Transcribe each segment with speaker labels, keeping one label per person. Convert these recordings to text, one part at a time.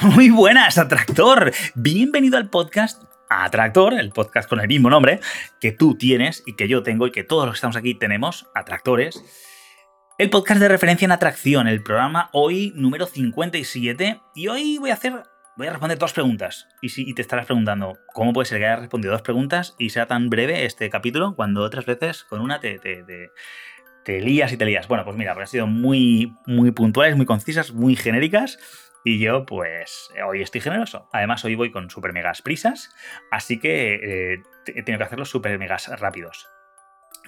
Speaker 1: Muy buenas, Atractor. Bienvenido al podcast Atractor, el podcast con el mismo nombre que tú tienes y que yo tengo y que todos los que estamos aquí tenemos, Atractores. El podcast de referencia en atracción, el programa hoy número 57 y hoy voy a hacer voy a responder dos preguntas. Y si te estarás preguntando, ¿cómo puede ser que haya respondido dos preguntas y sea tan breve este capítulo cuando otras veces con una te, te, te, lías y te lías? Bueno, pues mira, han sido muy, muy puntuales, muy concisas, muy genéricas y yo, pues, hoy estoy generoso. Además, hoy voy con super megas prisas, así que eh, tengo que hacerlos super megas rápidos.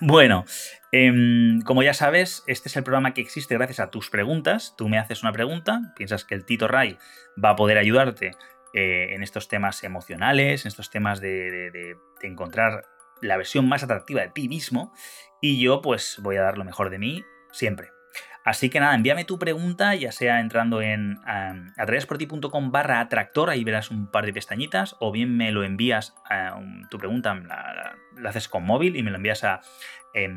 Speaker 1: Bueno, em, como ya sabes, este es el programa que existe gracias a tus preguntas. Tú me haces una pregunta, piensas que el Tito Ray va a poder ayudarte eh, en estos temas emocionales, en estos temas de encontrar la versión más atractiva de ti mismo, y yo pues voy a dar lo mejor de mí siempre. Así que nada, envíame tu pregunta, ya sea entrando en um, barra atractor, ahí verás un par de pestañitas, o bien me lo envías, a tu pregunta la, haces con móvil y me lo envías a eh,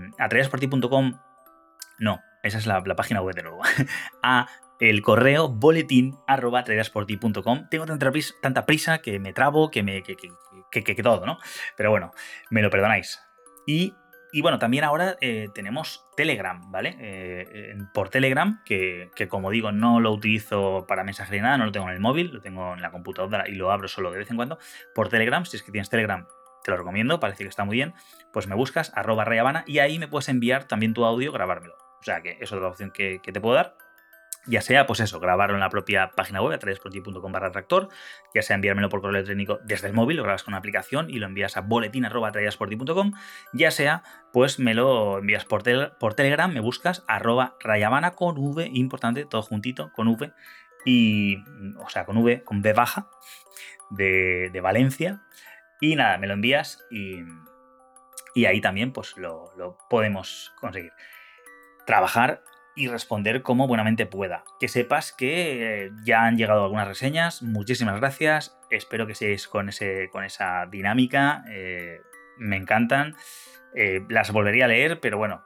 Speaker 1: no, esa es la, página web de nuevo, a el correo boletín arroba Tengo tanta prisa, tanta prisa que me trabo, que me que, todo, ¿no? Pero bueno, me lo perdonáis. Y y bueno, también ahora eh, tenemos Telegram, ¿vale? Eh, por Telegram, que, como digo, no lo utilizo para mensajería nada, no lo tengo en el móvil, lo tengo en la computadora y lo abro solo de vez en cuando. Por Telegram, si es que tienes Telegram, te lo recomiendo, parece que está muy bien, pues me buscas, arroba rayabana, y ahí me puedes enviar también tu audio, grabármelo. O sea que es la opción que te puedo dar ya sea, pues eso, grabarlo en la propia página web, a barra tractor, ya sea enviármelo por correo electrónico desde el móvil, lo grabas con una aplicación y lo envías a boletín.com, ya sea, pues me lo envías por, Telegram, me buscas arroba rayabana con V, importante, todo juntito, con V, y, o sea, con V, con B baja, de, Valencia, y nada, me lo envías y, y ahí también pues lo, lo podemos conseguir. Trabajar y responder como buenamente pueda. Que sepas que eh, ya han llegado algunas reseñas, muchísimas gracias, espero que seáis con, ese, con esa dinámica, eh, me encantan, eh, las volvería a leer, pero bueno,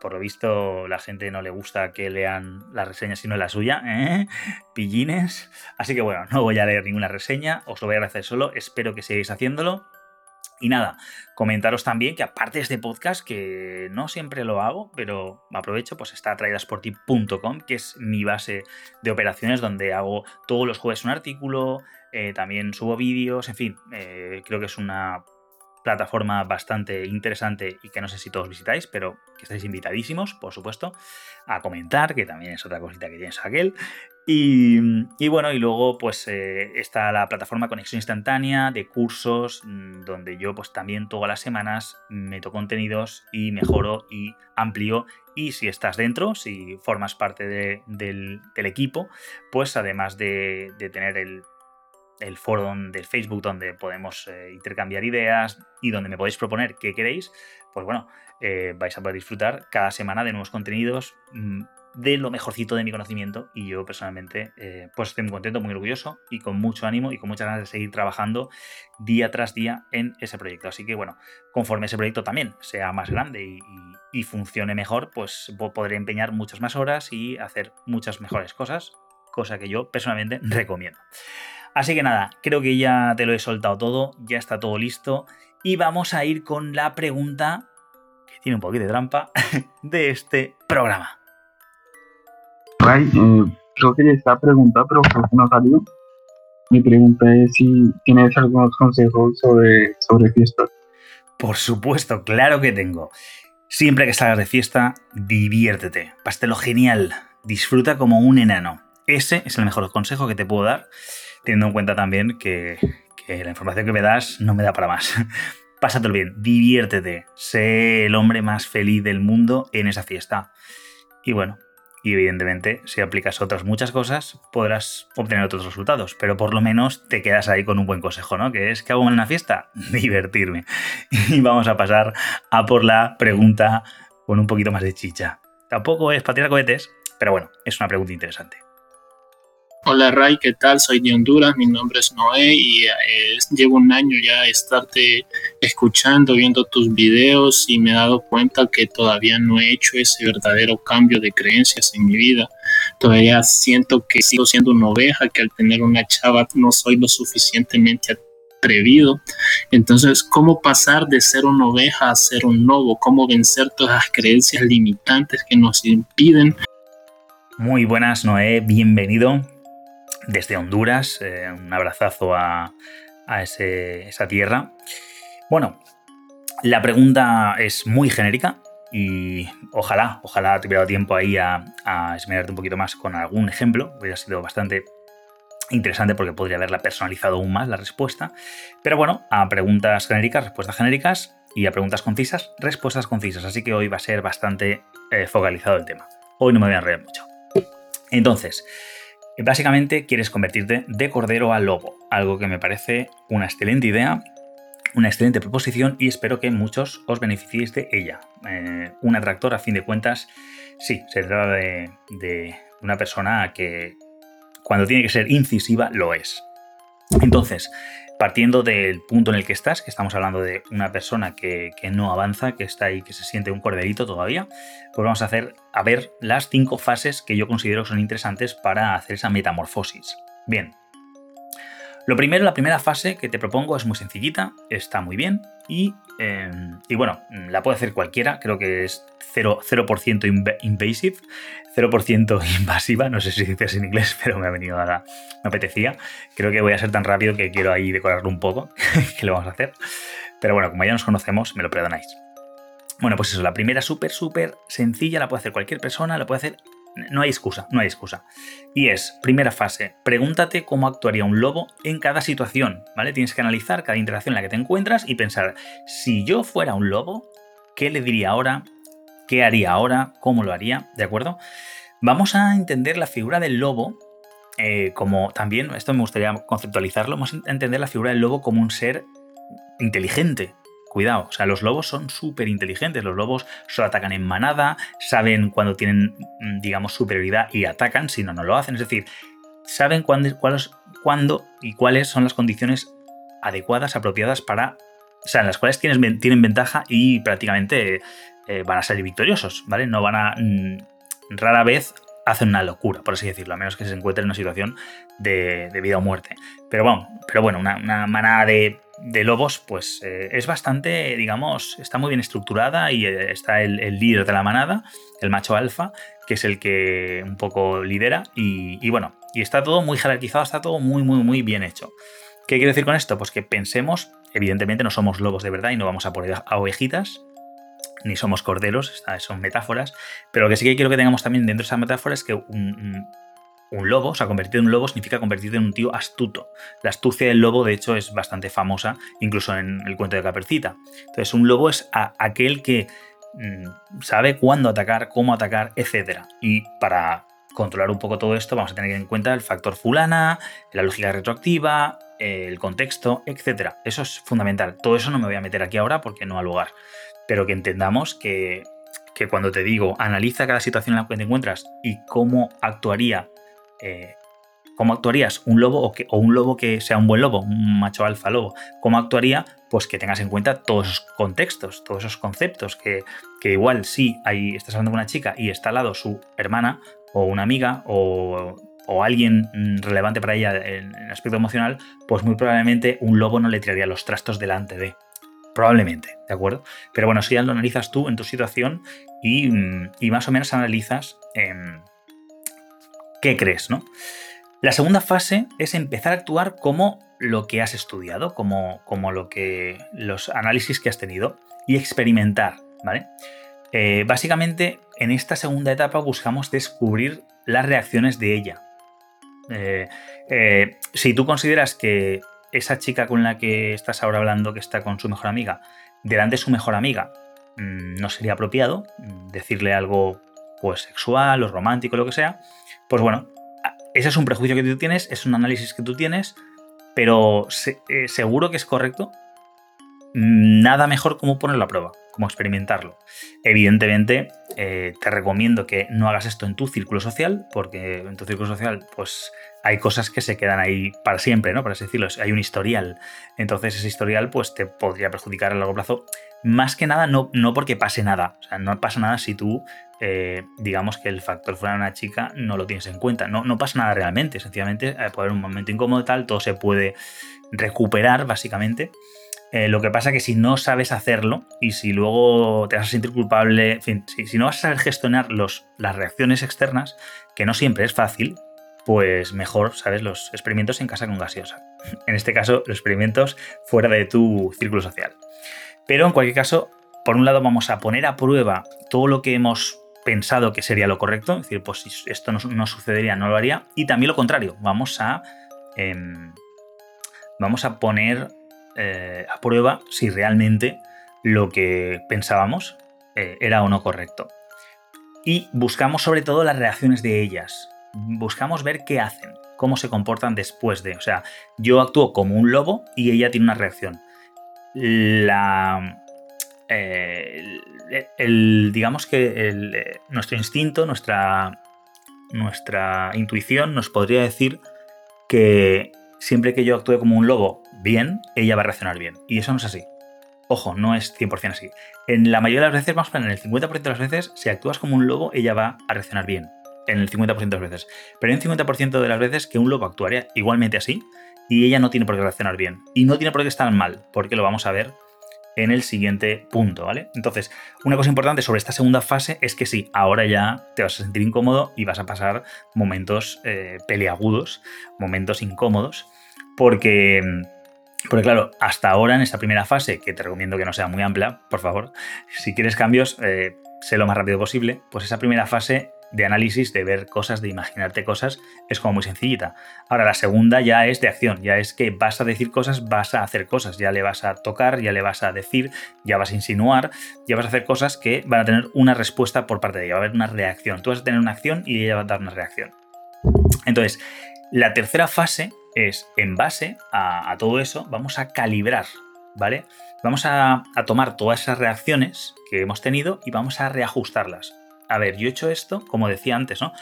Speaker 1: por lo visto la gente no le gusta que lean las reseñas sino la suya, pillines, así que bueno, no voy a leer ninguna reseña, os lo voy a agradecer solo, espero que sigáis haciéndolo y nada, comentaros también que aparte de este podcast, que no siempre lo hago, pero aprovecho, pues está traídasporti.com, que es mi base de operaciones donde hago todos los jueves un artículo, eh, también subo vídeos, en fin, eh, creo que es una plataforma bastante interesante y que no sé si todos visitáis, pero que estáis invitadísimos, por supuesto, a comentar, que también es otra cosita que tienes aquel. Y, bueno, y luego pues eh, está la plataforma Conexión Instantánea de cursos, mm, donde yo pues también todas las semanas meto contenidos y mejoro y amplío. Y si estás dentro, si formas parte del, equipo, pues además de, tener el, foro del Facebook donde podemos eh, intercambiar ideas y donde me podéis proponer qué queréis, pues bueno, eh, vais a poder disfrutar cada semana de nuevos contenidos mm, de lo mejorcito de mi conocimiento y yo personalmente eh, pues estoy muy contento, muy orgulloso y con mucho ánimo y con muchas ganas de seguir trabajando día tras día en ese proyecto. Así que bueno, conforme ese proyecto también sea más grande y, funcione mejor, pues podré empeñar muchas más horas y hacer muchas mejores cosas, cosa que yo personalmente recomiendo. Así que nada, creo que ya te lo he soltado todo, ya está todo listo y vamos a ir con la pregunta, que tiene un poquito de trampa, de este programa.
Speaker 2: Ray, eh, creo que ya está preguntado, pero creo que no salió. Mi pregunta es si tienes algunos consejos sobre, sobre fiestas.
Speaker 1: Por supuesto, claro que tengo. Siempre que salgas de fiesta, diviértete. Pastelo genial. Disfruta como un enano. Ese es el mejor consejo que te puedo dar, teniendo en cuenta también que, la información que me das no me da para más. Pásatelo bien, diviértete, sé el hombre más feliz del mundo en esa fiesta. Y bueno, y evidentemente si aplicas otras muchas cosas podrás obtener otros resultados, pero por lo menos te quedas ahí con un buen consejo, ¿no? Que es que hago en una fiesta, divertirme. Y vamos a pasar a por la pregunta con un poquito más de chicha. Tampoco es para tirar cohetes, pero bueno, es una pregunta interesante.
Speaker 3: Hola Ray, ¿qué tal? Soy de Honduras, mi nombre es Noé y eh, llevo un año ya estarte escuchando, viendo tus videos y me he dado cuenta que todavía no he hecho ese verdadero cambio de creencias en mi vida. Todavía siento que sigo siendo una oveja, que al tener una chava no soy lo suficientemente atrevido. Entonces, ¿cómo pasar de ser una oveja a ser un lobo? ¿Cómo vencer todas las creencias limitantes que nos impiden?
Speaker 1: Muy buenas, Noé, bienvenido desde Honduras. Eh, un abrazazo a, esa tierra. Bueno, la pregunta es muy genérica y ojalá, ojalá te hubiera dado tiempo ahí a, a esmerarte un poquito más con algún ejemplo. Hubiera sido bastante interesante porque podría haberla personalizado aún más la respuesta. Pero bueno, a preguntas genéricas, respuestas genéricas y a preguntas concisas, respuestas concisas. Así que hoy va a ser bastante eh, focalizado el tema. Hoy no me voy a enredar mucho. Entonces, Básicamente quieres convertirte de cordero a lobo, algo que me parece una excelente idea, una excelente proposición y espero que muchos os beneficiéis de ella. Eh, un atractor, a fin de cuentas, sí, se trata de, de una persona que cuando tiene que ser incisiva lo es. Entonces, partiendo del punto en el que estás, que estamos hablando de una persona que, no avanza, que está ahí, que se siente un corderito todavía, pues vamos a hacer a ver las cinco fases que yo considero son interesantes para hacer esa metamorfosis. Bien. Lo primero, la primera fase que te propongo es muy sencillita, está muy bien y, eh, y bueno, la puede hacer cualquiera, creo que es 0%, invasive, 0% invasiva, no sé si dices en inglés, pero me ha venido a la... me apetecía. Creo que voy a ser tan rápido que quiero ahí decorarlo un poco, que lo vamos a hacer. Pero bueno, como ya nos conocemos, me lo perdonáis. Bueno, pues eso, la primera súper, súper sencilla, la puede hacer cualquier persona, la puede hacer... No hay excusa, no hay excusa. Y es, primera fase, pregúntate cómo actuaría un lobo en cada situación, ¿vale? Tienes que analizar cada interacción en la que te encuentras y pensar, si yo fuera un lobo, ¿qué le diría ahora? qué haría ahora, cómo lo haría, ¿de acuerdo? Vamos a entender la figura del lobo eh, como también, esto me gustaría conceptualizarlo, vamos a entender la figura del lobo como un ser inteligente. Cuidado, o sea, los lobos son súper inteligentes, los lobos solo atacan en manada, saben cuando tienen, mm, digamos, superioridad y atacan, si no, no lo hacen. Es decir, saben cuándo, cuándo y cuáles son las condiciones adecuadas, apropiadas para o sea, en las cuales tienen, tienen ventaja y prácticamente eh, van a salir victoriosos, ¿vale? No van a. Mm, rara vez hacen una locura, por así decirlo, a menos que se encuentren en una situación de, vida o muerte. Pero bueno, pero bueno una, manada de, lobos, pues eh, es bastante, digamos, está muy bien estructurada y eh, está el, líder de la manada, el macho alfa, que es el que un poco lidera y, bueno, y está todo muy jerarquizado, está todo muy, muy, muy bien hecho. ¿Qué quiero decir con esto? Pues que pensemos, evidentemente no somos lobos de verdad y no vamos a poner a ovejitas, ni somos corderos, son metáforas, pero lo que sí que quiero que tengamos también dentro de esa metáfora es que un, lobo, o sea, convertirte en un lobo significa convertirte en un tío astuto. La astucia del lobo, de hecho, es bastante famosa, incluso en el cuento de Capercita. Entonces, un lobo es aquel que mm, sabe cuándo atacar, cómo atacar, etc. Y para controlar un poco todo esto, vamos a tener en cuenta el factor fulana, la lógica retroactiva, el contexto, etc. Eso es fundamental. Todo eso no me voy a meter aquí ahora porque no ha lugar pero que entendamos que, cuando te digo analiza cada situación en la que te encuentras y cómo actuaría, eh, cómo actuarías un lobo o, que, o, un lobo que sea un buen lobo, un macho alfa lobo, cómo actuaría, pues que tengas en cuenta todos esos contextos, todos esos conceptos, que, igual si ahí estás hablando con una chica y está al lado su hermana o una amiga o, alguien relevante para ella en, en aspecto emocional, pues muy probablemente un lobo no le tiraría los trastos delante de. Probablemente, ¿de acuerdo? Pero bueno, si ya lo analizas tú en tu situación y, mm, más o menos analizas em, qué crees, ¿no? La segunda fase es empezar a actuar como lo que has estudiado, como, como lo que los análisis que has tenido y experimentar, ¿vale? Eh, básicamente, en esta segunda etapa buscamos descubrir las reacciones de ella. Eh, eh, si tú consideras que esa chica con la que estás ahora hablando, que está con su mejor amiga, delante de su mejor amiga, mm, no sería apropiado mm, decirle algo pues sexual o romántico, lo que sea, pues bueno, ese es un prejuicio que tú tienes, es un análisis que tú tienes, pero eh, seguro que es correcto. Nada mejor como ponerlo a prueba, como experimentarlo. Evidentemente, eh, te recomiendo que no hagas esto en tu círculo social, porque en tu círculo social, pues hay cosas que se quedan ahí para siempre, ¿no? Por así decirlo, hay un historial. Entonces, ese historial, pues te podría perjudicar a largo plazo. Más que nada, no, no porque pase nada. O sea, no pasa nada si tú eh, digamos que el factor fuera una chica no lo tienes en cuenta. No, no pasa nada realmente, sencillamente eh, puede haber un momento incómodo tal, todo se puede recuperar básicamente. Eh, lo que pasa es que si no sabes hacerlo y si luego te vas a sentir culpable, en fin, si, no vas a saber gestionar los, las reacciones externas, que no siempre es fácil, pues mejor, ¿sabes? Los experimentos en casa con gaseosa. En este caso, los experimentos fuera de tu círculo social. Pero en cualquier caso, por un lado vamos a poner a prueba todo lo que hemos pensado que sería lo correcto, es decir, pues si esto no, sucedería, no lo haría. Y también lo contrario, vamos a, em, vamos a poner eh, a prueba si realmente lo que pensábamos eh, era o no correcto. Y buscamos sobre todo las reacciones de ellas. Buscamos ver qué hacen, cómo se comportan después de. O sea, yo actúo como un lobo y ella tiene una reacción. La, eh, el, digamos que nuestro instinto, nuestra, nuestra intuición nos podría decir que siempre que yo actúe como un lobo bien, ella va a reaccionar bien. Y eso no es así. Ojo, no es 100% así. En la mayoría de las veces, vamos a en el 50% de las veces, si actúas como un lobo, ella va a reaccionar bien. En el 50% de las veces. Pero en el 50% de las veces que un lobo actuaría igualmente así y ella no tiene por qué reaccionar bien. Y no tiene por qué estar mal, porque lo vamos a ver en el siguiente punto, ¿vale? Entonces, una cosa importante sobre esta segunda fase es que sí, ahora ya te vas a sentir incómodo y vas a pasar momentos eh, peleagudos, momentos incómodos, porque, porque claro, hasta ahora en esta primera fase, que te recomiendo que no sea muy amplia, por favor, si quieres cambios, eh, sé lo más rápido posible, pues esa primera fase de análisis, de ver cosas, de imaginarte cosas, es como muy sencillita. Ahora la segunda ya es de acción, ya es que vas a decir cosas, vas a hacer cosas, ya le vas a tocar, ya le vas a decir, ya vas a insinuar, ya vas a hacer cosas que van a tener una respuesta por parte de ella, va a haber una reacción. Tú vas a tener una acción y ella va a dar una reacción. Entonces, la tercera fase es, en base a, todo eso, vamos a calibrar, ¿vale? Vamos a tomar todas esas reacciones que hemos tenido y vamos a reajustarlas a ver, yo he hecho esto, como decía antes, ¿no?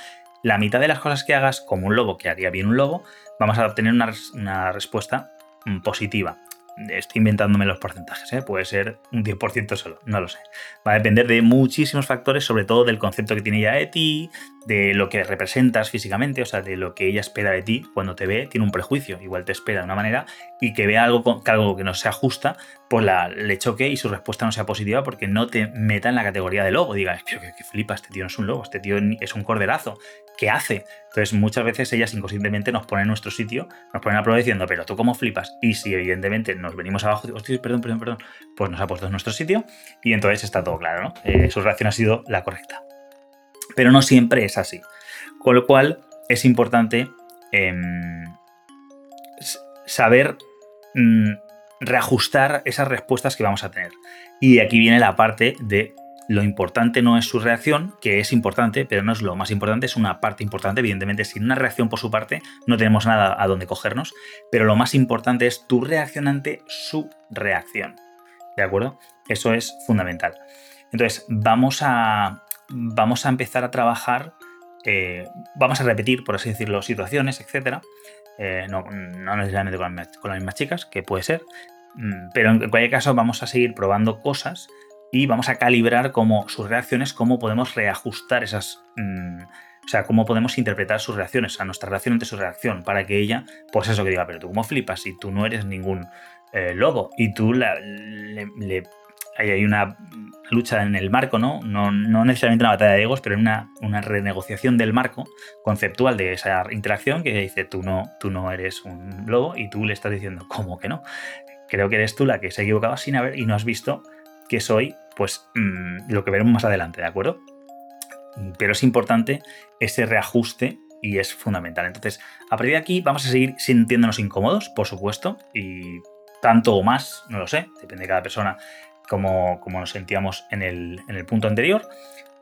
Speaker 1: La mitad de las cosas que hagas como un lobo, que haría bien un lobo, vamos a obtener una, respuesta mm, positiva. Estoy inventándome los porcentajes, ¿eh? puede ser un 10% solo, no lo sé. Va a depender de muchísimos factores, sobre todo del concepto que tiene ella de ti, de lo que representas físicamente, o sea, de lo que ella espera de ti cuando te ve, tiene un prejuicio, igual te espera de una manera y que vea algo, que, algo que no se ajusta, pues la, le choque y su respuesta no sea positiva porque no te meta en la categoría de lobo. Diga, que, que flipa, este tío no es un lobo, este tío es un corderazo. ¿Qué hace? Entonces, muchas veces ellas inconscientemente nos ponen en nuestro sitio, nos ponen a prueba diciendo, pero tú cómo flipas. Y si evidentemente nos venimos abajo, digo, perdón, perdón, perdón, pues nos ha puesto en nuestro sitio y entonces está todo claro, ¿no? Eh, su reacción ha sido la correcta. Pero no siempre es así. Con lo cual, es importante em, saber mm, reajustar esas respuestas que vamos a tener. Y aquí viene la parte de lo importante no es su reacción, que es importante, pero no es lo más importante, es una parte importante. Evidentemente, sin una reacción por su parte, no tenemos nada a donde cogernos, pero lo más importante es tu reacción ante su reacción. ¿De acuerdo? Eso es fundamental. Entonces, vamos a, vamos a empezar a trabajar, eh, vamos a repetir, por así decirlo, situaciones, etc. Eh, no, necesariamente con, con las mismas chicas, que puede ser, mm, pero en cualquier caso vamos a seguir probando cosas y vamos a calibrar cómo sus reacciones, cómo podemos reajustar esas... Mm, o sea, cómo podemos interpretar sus reacciones, a nuestra reacción ante su reacción, para que ella, pues eso que diga, pero tú cómo flipas si tú no eres ningún eh, lobo y tú le, hay una lucha en el marco, ¿no? ¿no? No, necesariamente una batalla de egos, pero una, una renegociación del marco conceptual de esa interacción que dice tú no, tú no eres un lobo y tú le estás diciendo, ¿cómo que no? Creo que eres tú la que se ha equivocado sin haber y no has visto que soy pues mm, lo que veremos más adelante, ¿de acuerdo? Pero es importante ese reajuste y es fundamental. Entonces, a partir de aquí vamos a seguir sintiéndonos incómodos, por supuesto, y tanto o más, no lo sé, depende de cada persona como, como nos sentíamos en el, en el punto anterior.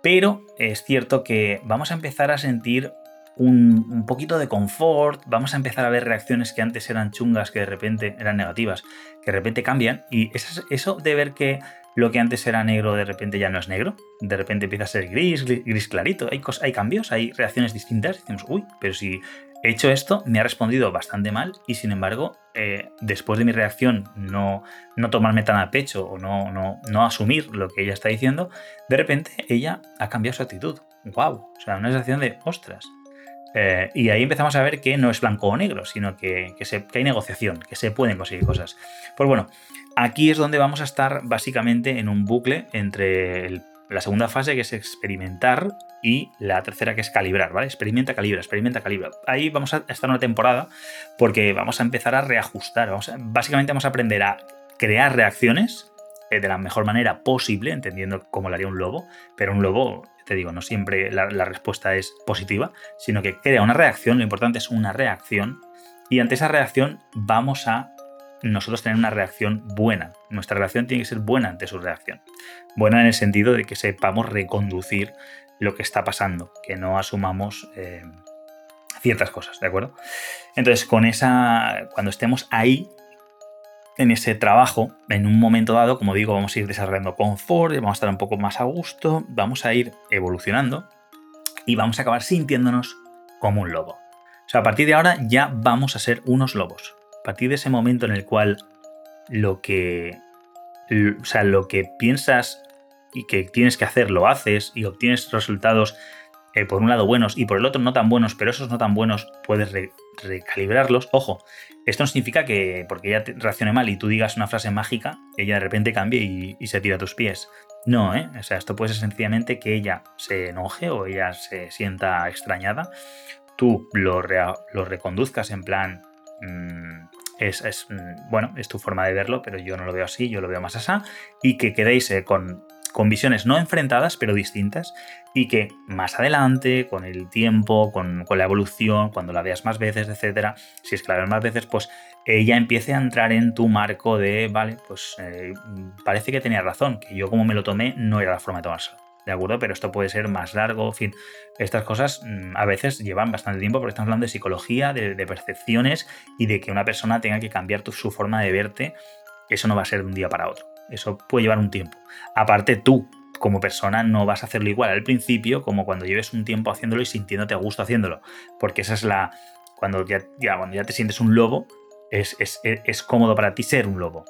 Speaker 1: Pero es cierto que vamos a empezar a sentir un, poquito de confort, vamos a empezar a ver reacciones que antes eran chungas, que de repente eran negativas, que de repente cambian. Y eso, de ver que lo que antes era negro de repente ya no es negro, de repente empieza a ser gris, gris, clarito, hay, hay cambios, hay reacciones distintas, decimos, uy, pero si he hecho esto, me ha respondido bastante mal y sin embargo, eh, después de mi reacción no, no tomarme tan a pecho o no, no, no asumir lo que ella está diciendo, de repente ella ha cambiado su actitud. ¡Wow! O sea, una sensación de, ostras, eh, y ahí empezamos a ver que no es blanco o negro, sino que, que, hay negociación, que se pueden conseguir cosas. Pues bueno, aquí es donde vamos a estar básicamente en un bucle entre la segunda fase, que es experimentar, y la tercera, que es calibrar, ¿vale? Experimenta, calibra, experimenta, calibra. Ahí vamos a estar una temporada porque vamos a empezar a reajustar. Básicamente vamos a aprender a crear reacciones eh, de la mejor manera posible, entendiendo cómo lo haría un lobo, pero un lobo digo, no siempre la, respuesta es positiva, sino que crea una reacción, lo importante es una reacción, y ante esa reacción vamos a nosotros tener una reacción buena. Nuestra reacción tiene que ser buena ante su reacción. Buena en el sentido de que sepamos reconducir lo que está pasando, que no asumamos eh, ciertas cosas, ¿de acuerdo? Entonces, con esa, cuando estemos ahí, en ese trabajo, en un momento dado, como digo, vamos a ir desarrollando confort, vamos a estar un poco más a gusto, vamos a ir evolucionando y vamos a acabar sintiéndonos como un lobo. O sea, a partir de ahora ya vamos a ser unos lobos. A partir de ese momento en el cual lo que, o sea, lo que piensas y que tienes que hacer lo haces y obtienes resultados eh, por un lado buenos y por el otro no tan buenos, pero esos no tan buenos puedes recalibrarlos. Ojo, esto no significa que porque ella te reaccione mal y tú digas una frase mágica, ella de repente cambie y, se tira a tus pies. No, ¿eh? O sea, esto puede ser sencillamente que ella se enoje o ella se sienta extrañada. Tú lo, lo reconduzcas en plan. Mm, es, es, mm, bueno, es tu forma de verlo, pero yo no lo veo así, yo lo veo más así. Y que quedéis eh, con con visiones no enfrentadas, pero distintas, y que más adelante, con el tiempo, con, la evolución, cuando la veas más veces, etcétera, si es que la ves más veces, pues ella empiece a entrar en tu marco de, vale, pues eh, parece que tenía razón, que yo como me lo tomé no era la forma de tomárselo. ¿De acuerdo? Pero esto puede ser más largo, en fin. Estas cosas mm, a veces llevan bastante tiempo porque estamos hablando de psicología, de, percepciones y de que una persona tenga que cambiar su forma de verte. Eso no va a ser de un día para otro. Eso puede llevar un tiempo. Aparte, tú, como persona, no vas a hacerlo igual al principio como cuando lleves un tiempo haciéndolo y sintiéndote a gusto haciéndolo. Porque esa es la. Cuando ya, cuando ya te sientes un lobo, es, es, cómodo para ti ser un lobo.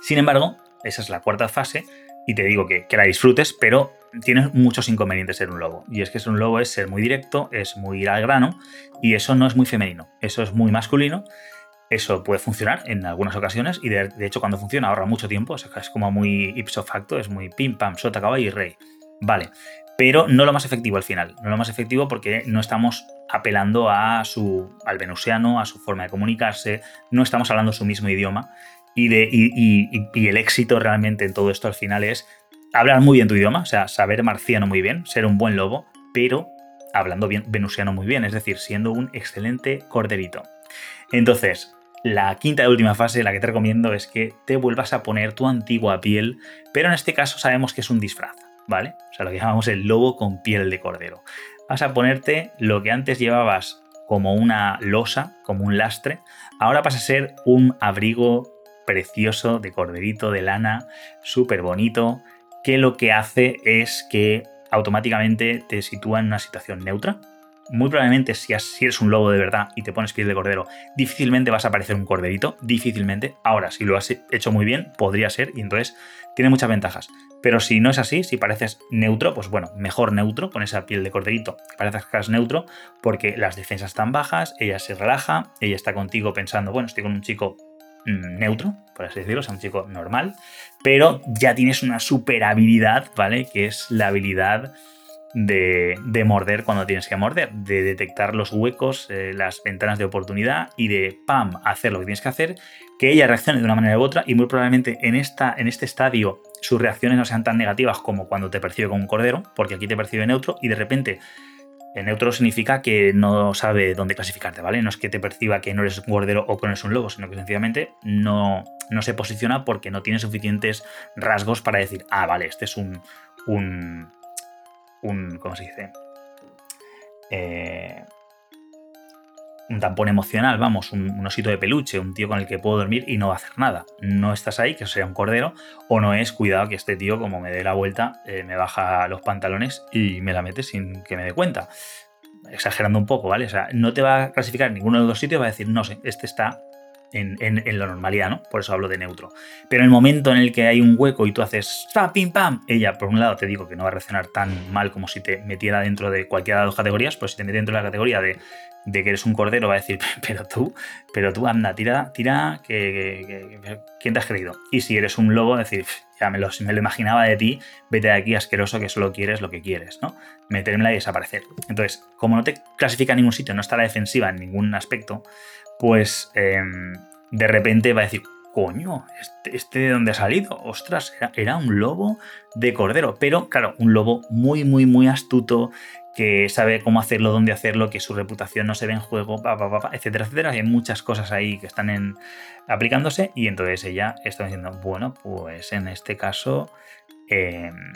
Speaker 1: Sin embargo, esa es la cuarta fase, y te digo que, que, la disfrutes, pero tiene muchos inconvenientes ser un lobo. Y es que ser un lobo es ser muy directo, es muy ir al grano, y eso no es muy femenino, eso es muy masculino, eso puede funcionar en algunas ocasiones y de, hecho cuando funciona ahorra mucho tiempo, es como muy ipso facto, es muy pim pam, sota caballo y rey. Vale, pero no lo más efectivo al final, no lo más efectivo porque no estamos apelando a su, al venusiano, a su forma de comunicarse, no estamos hablando su mismo idioma y, de, y, el éxito realmente en todo esto al final es hablar muy bien tu idioma, o sea, saber marciano muy bien, ser un buen lobo, pero hablando bien venusiano muy bien, es decir, siendo un excelente corderito. Entonces, la quinta y última fase, la que te recomiendo, es que te vuelvas a poner tu antigua piel, pero en este caso sabemos que es un disfraz, ¿vale? O sea, lo que llamamos el lobo con piel de cordero. Vas a ponerte lo que antes llevabas como una losa, como un lastre, ahora pasa a ser un abrigo precioso de corderito, de lana, súper bonito, que lo que hace es que automáticamente te sitúa en una situación neutra, muy probablemente si, eres un lobo de verdad y te pones piel de cordero, difícilmente vas a parecer un corderito, difícilmente. Ahora, si lo has hecho muy bien, podría ser y entonces tiene muchas ventajas. Pero si no es así, si pareces neutro, pues bueno, mejor neutro, con esa piel de corderito, que parezcas que neutro, porque las defensas están bajas, ella se relaja, ella está contigo pensando, bueno, estoy con un chico mm, neutro, por así decirlo, o sea, un chico normal, pero ya tienes una super habilidad, ¿vale? Que es la habilidad de, morder cuando tienes que morder, de detectar los huecos, eh, las ventanas de oportunidad y de pam, hacer lo que tienes que hacer, que ella reaccione de una manera u otra y muy probablemente en, esta, en este estadio sus reacciones no sean tan negativas como cuando te percibe como un cordero, porque aquí te percibe neutro y de repente en neutro significa que no sabe dónde clasificarte, ¿vale? No es que te perciba que no eres un cordero o que no eres un lobo, sino que sencillamente no, no se posiciona porque no tiene suficientes rasgos para decir, ah, vale, este es un, un un, ¿cómo se dice? Eh, un tampón emocional, vamos, un, osito de peluche, un tío con el que puedo dormir y no va a hacer nada. No estás ahí, que sea un cordero, o no es, cuidado que este tío, como me dé la vuelta, eh, me baja los pantalones y me la mete sin que me dé cuenta. Exagerando un poco, ¿vale? O sea, no te va a clasificar ninguno de los dos sitios, va a decir, no sé, este está en, la normalidad, ¿no? Por eso hablo de neutro. Pero en el momento en el que hay un hueco y tú haces ¡pam, pim, pam! Ella, por un lado, te digo que no va a reaccionar tan mal como si te metiera dentro de cualquiera de las dos categorías, pues si te mete dentro de la categoría de que eres un cordero, va a decir, pero tú, pero tú anda, tira, tira, que, ¿quién te has creído? Y si eres un lobo, decir, ya me lo, me lo, imaginaba de ti, vete de aquí asqueroso que solo quieres lo que quieres, ¿no? Metérmela y desaparecer. Entonces, como no te clasifica en ningún sitio, no está la defensiva en ningún aspecto, pues em, de repente va a decir, coño, este, este, de dónde ha salido, ostras, era, un lobo de cordero, pero claro, un lobo muy, muy, muy astuto, que sabe cómo hacerlo, dónde hacerlo, que su reputación no se ve en juego, etcétera, etcétera. Hay muchas cosas ahí que están en, aplicándose y entonces ella está diciendo, bueno, pues en este caso, em,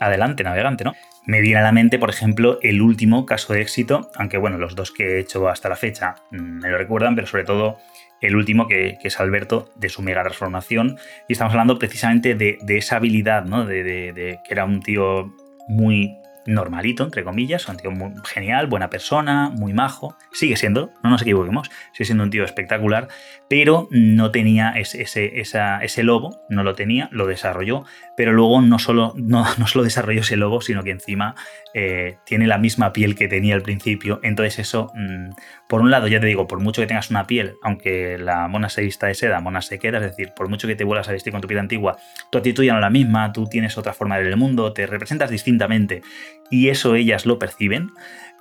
Speaker 1: adelante, navegante, ¿no? Me viene a la mente, por ejemplo, el último caso de éxito, aunque bueno, los dos que he hecho hasta la fecha mm, me lo recuerdan, pero sobre todo el último que, es Alberto de su mega transformación y estamos hablando precisamente de, esa habilidad, ¿no? de que era un tío muy normalito, entre comillas, un tío muy genial, buena persona, muy majo, sigue siendo, no nos equivoquemos, sigue siendo un tío espectacular, pero no tenía ese, ese, lobo, no lo tenía, lo desarrolló, pero luego no solo, no, no solo desarrolló ese lobo, sino que encima eh, tiene la misma piel que tenía al principio, entonces eso, mm, por un lado, ya te digo, por mucho que tengas una piel, aunque la mona se vista de seda, mona se queda, es decir, por mucho que te vuelvas a vestir con tu piel antigua, tu actitud ya no es la misma, tú tienes otra forma de ver el mundo, te representas distintamente, y eso ellas lo perciben,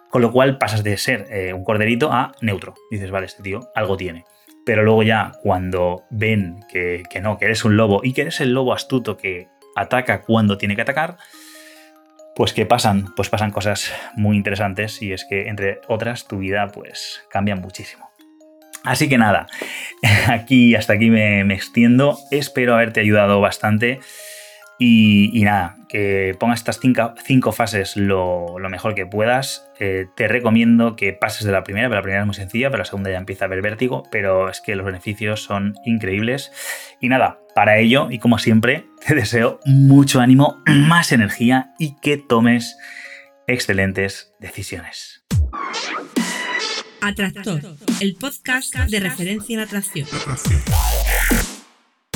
Speaker 1: con lo cual pasas de ser eh, un corderito a neutro. Dices, vale, este tío algo tiene. Pero luego ya cuando ven que, que no, que eres un lobo y que eres el lobo astuto que ataca cuando tiene que atacar, pues que pasan, pues pasan cosas muy interesantes y es que entre otras tu vida pues cambia muchísimo. Así que nada, aquí hasta aquí me, me extiendo, espero haberte ayudado bastante. Y, nada, que pongas estas cinco, fases lo, mejor que puedas. Eh, te recomiendo que pases de la primera, pero la primera es muy sencilla, pero la segunda ya empieza a ver vértigo, pero es que los beneficios son increíbles. Y nada, para ello, y como siempre, te deseo mucho ánimo, más energía y que tomes excelentes decisiones.
Speaker 4: Atractor, el podcast de referencia en atracción.